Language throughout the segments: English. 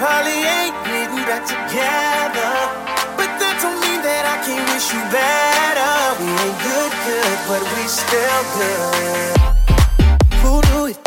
probably ain't getting back together. But that don't mean that I can't wish you better. We ain't good, good, but we still good. Who knew it?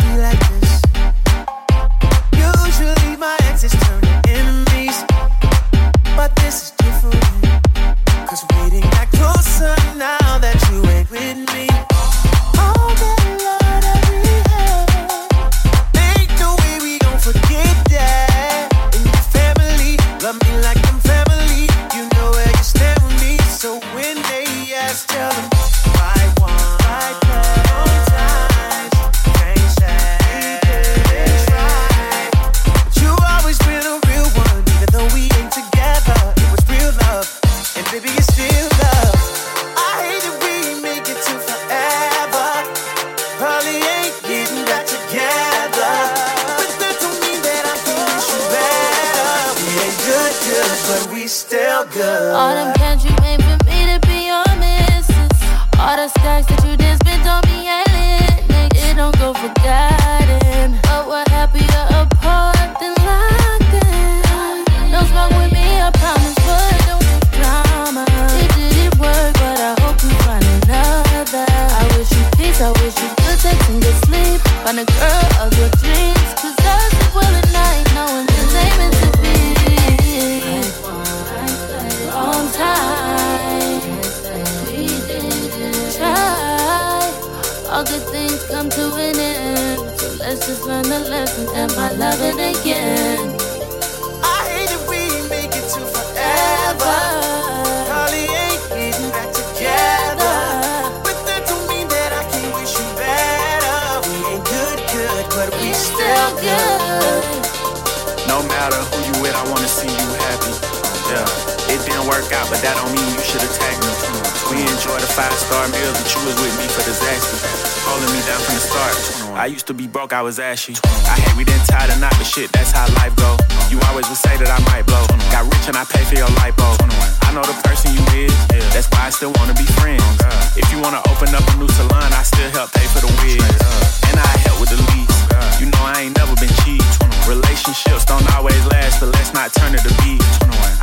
I loving again? I hate that we make it to forever. Probably ain't getting back together. But that don't mean that I can't wish you better. We ain't good, good, but we it's still good. No matter who you with, I wanna see you happy. Yeah, it didn't work out, but that don't mean you should attack me. We enjoy the five star meal that you was ashy. I used to be broke I was asky I hate we didn't tie the knot, but shit, that's how life go. You always would say that I might blow. Got rich and I pay for your lipo. I know the person you is, that's why I still wanna be friends. If you wanna open up a new salon, I still help pay for the wigs. And I help with the lease. You know I ain't never been cheap. Relationships don't always last, but let's not turn it to be.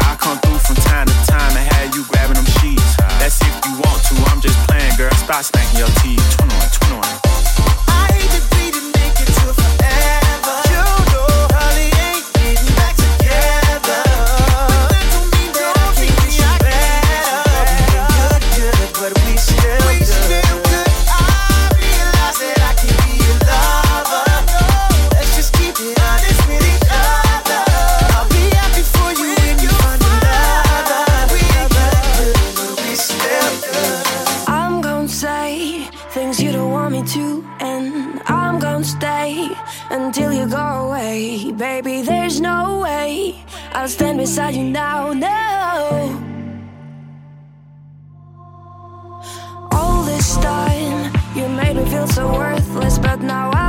I'll come through from time to time and have you grabbing them sheets. That's if you want to, I'm just playing, girl. Stop spanking your teeth. 21, 21. Beside you now, no. All this time, you made me feel so worthless, but now I'll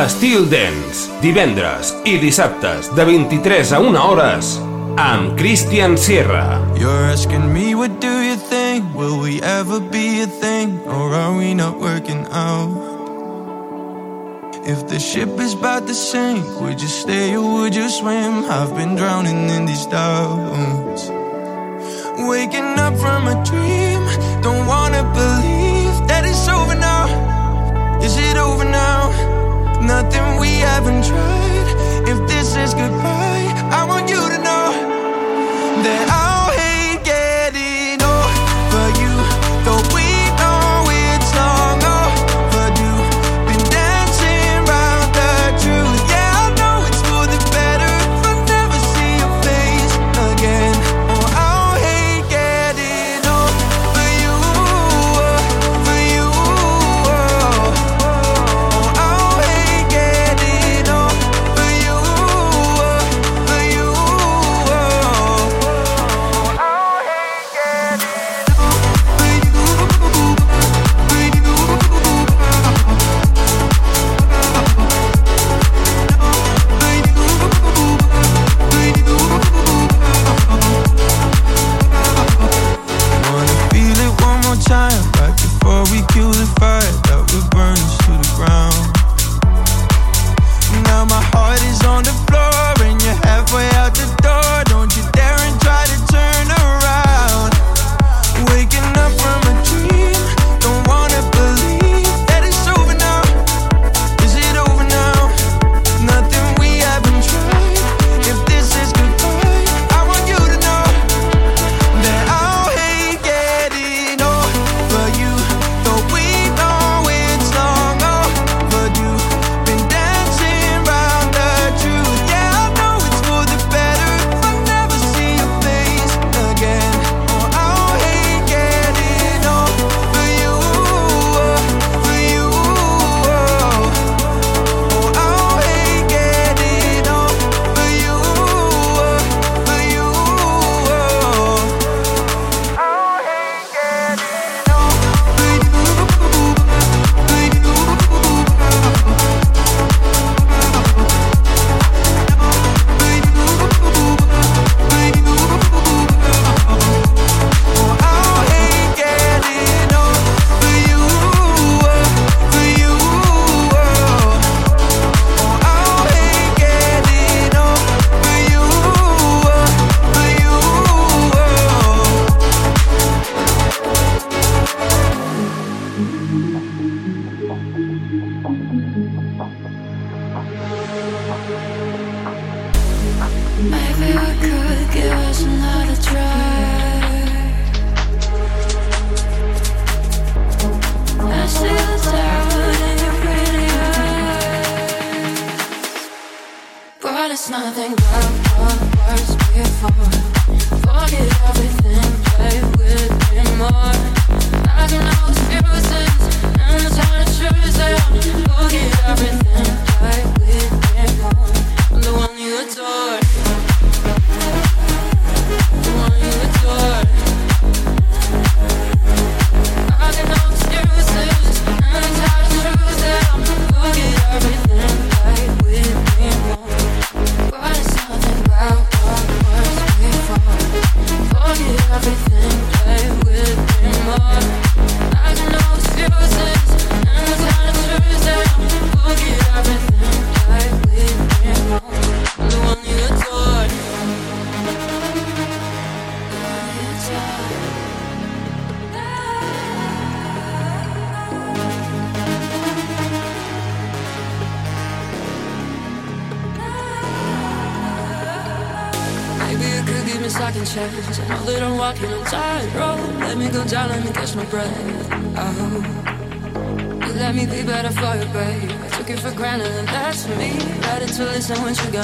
Estil Dance, divendres i dissabtes de 23 a 1 hores amb Christian Sierra. You're asking me what do you think? Will we ever be a thing? Or are we not working out? If the ship is about to sink, would you stay or would you swim? I've been drowning in these doubts. Waking up from a dream, don't wanna believe that it's over now. Is it over now? Nothing we haven't tried. If this is goodbye, I want you to know that I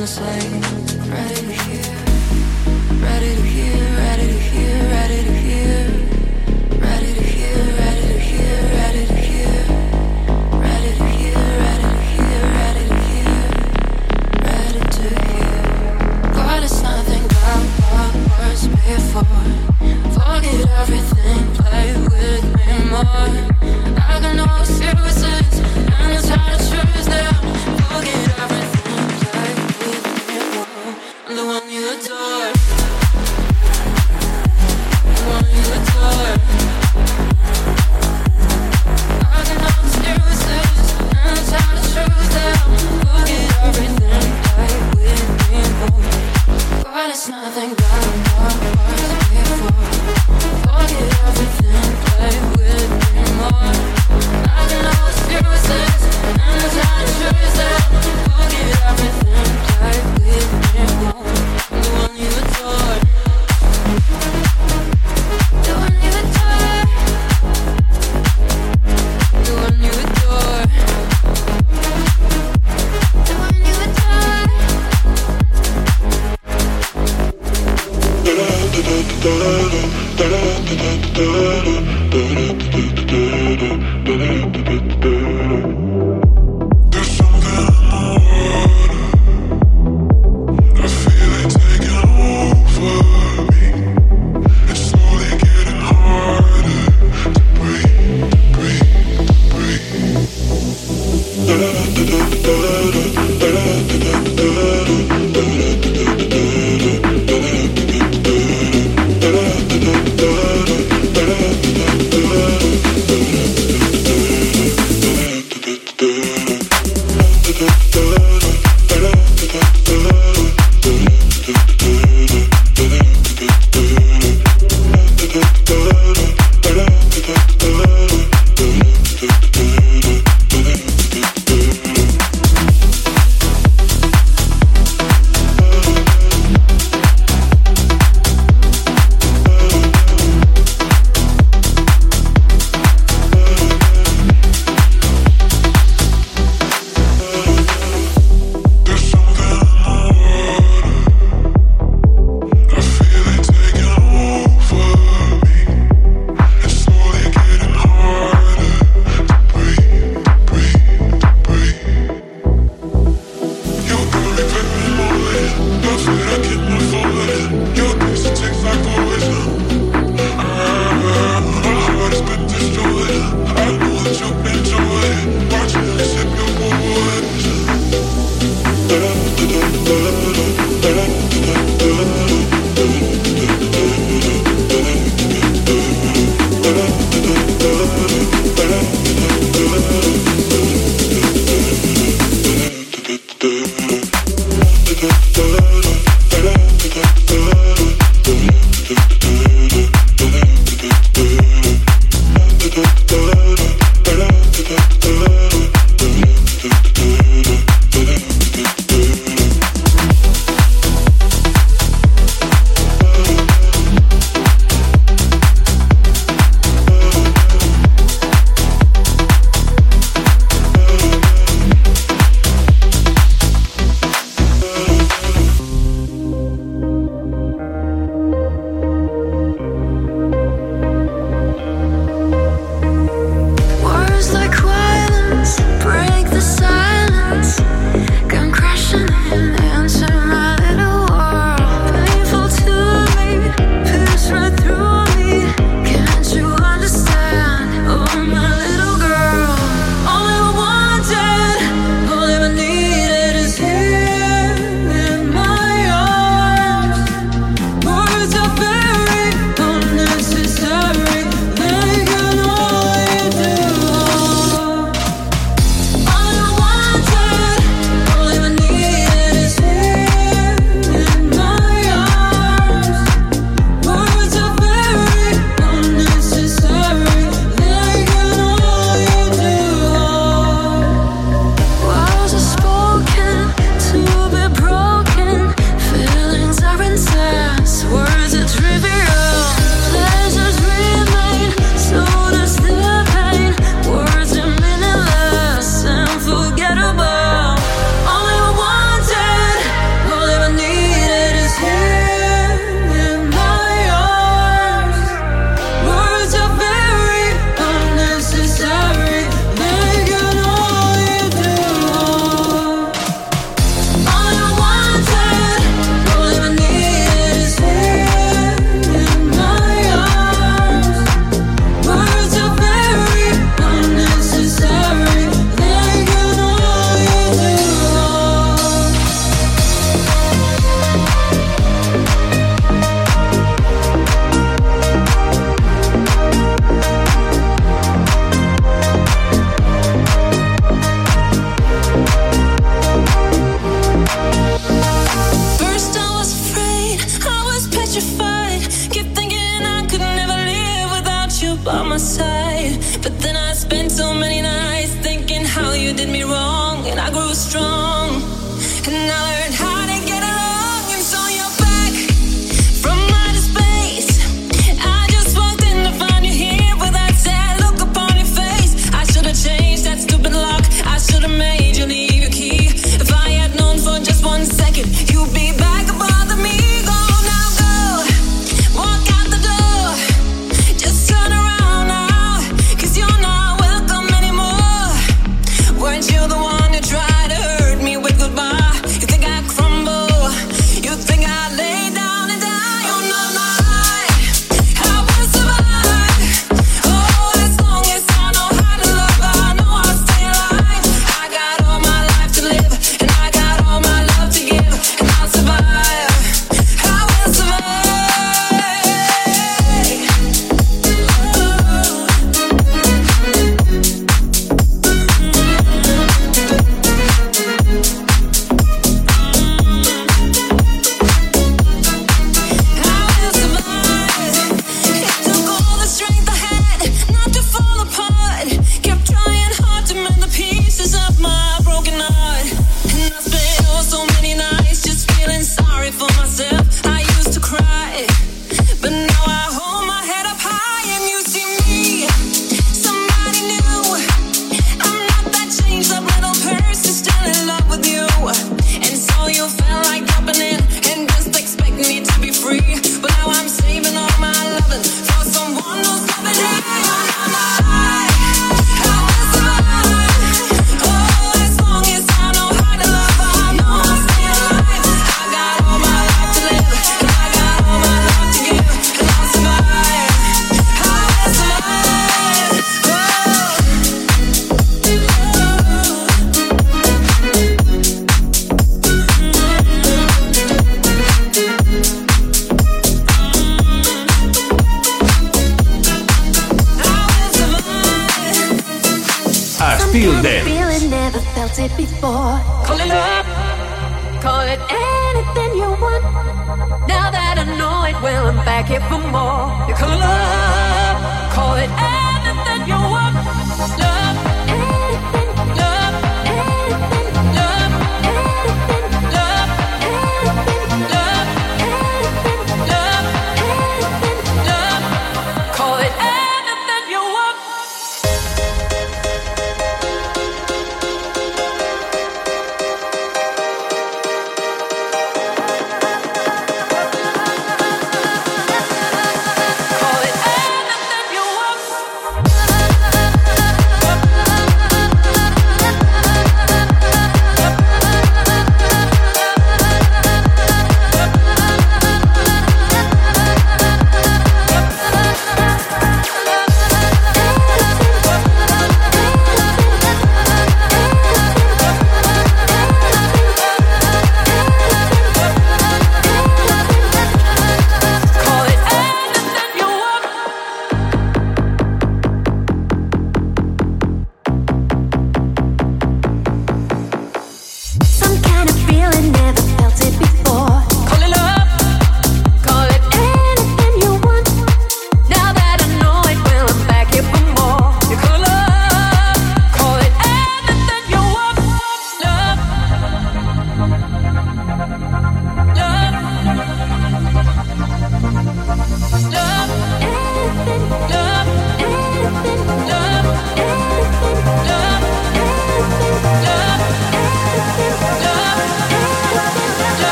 the to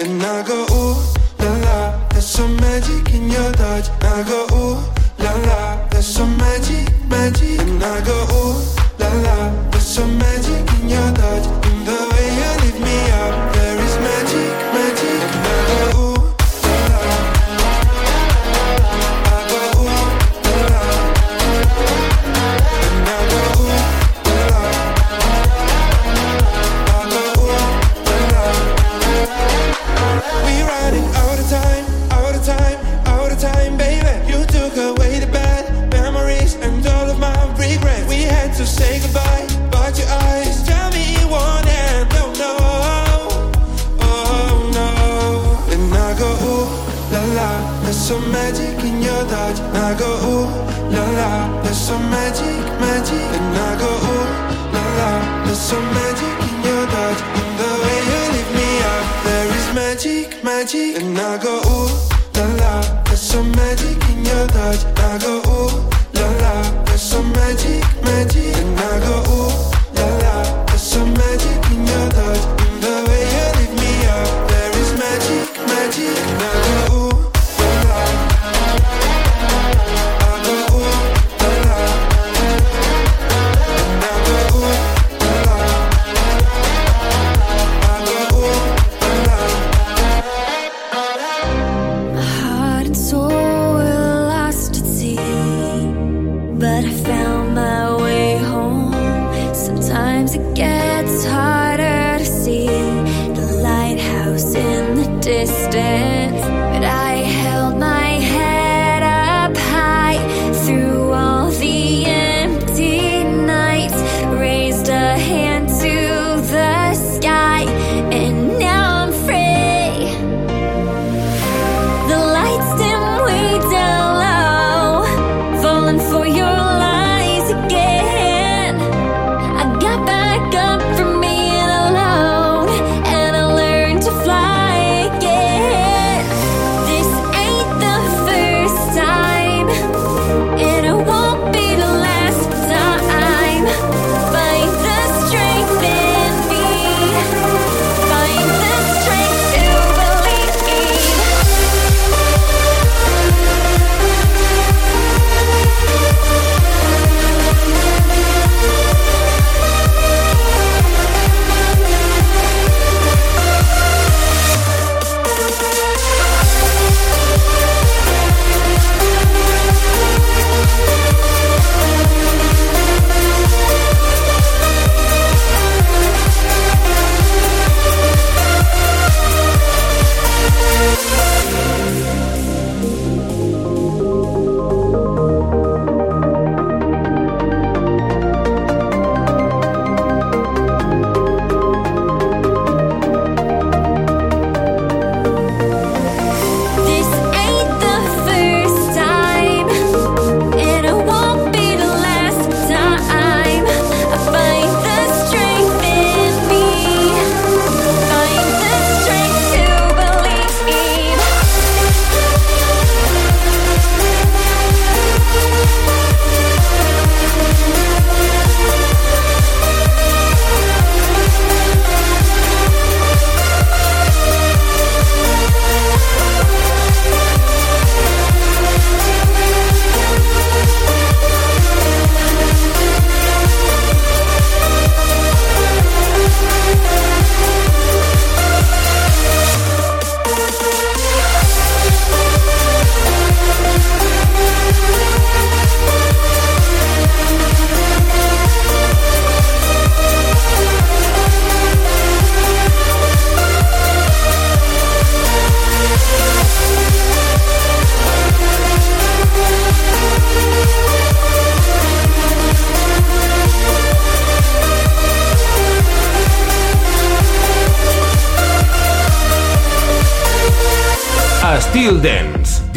And I go, ooh, la la, there's some magic in your touch. I go, ooh, la la, there's some magic, magic. And I go, ooh, la la, there's some magic in your touch. I go ooh.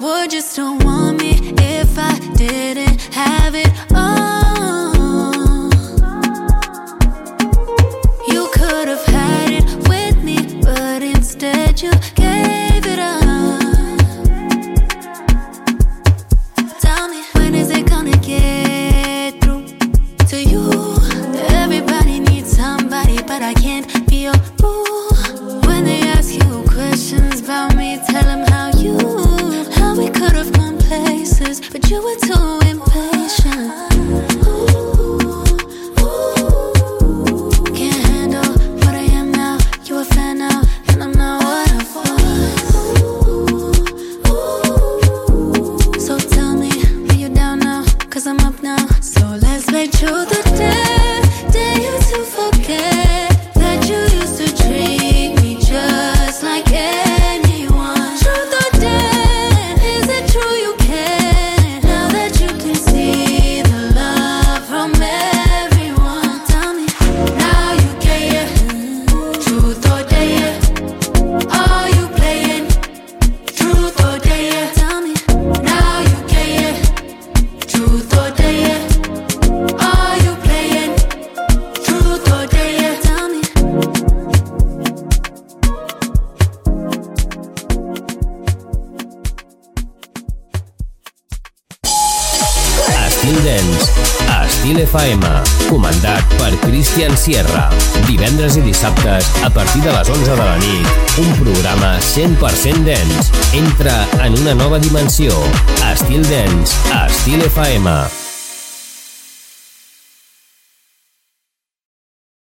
Would don't want Atenció, Estil Dance, Estil FM.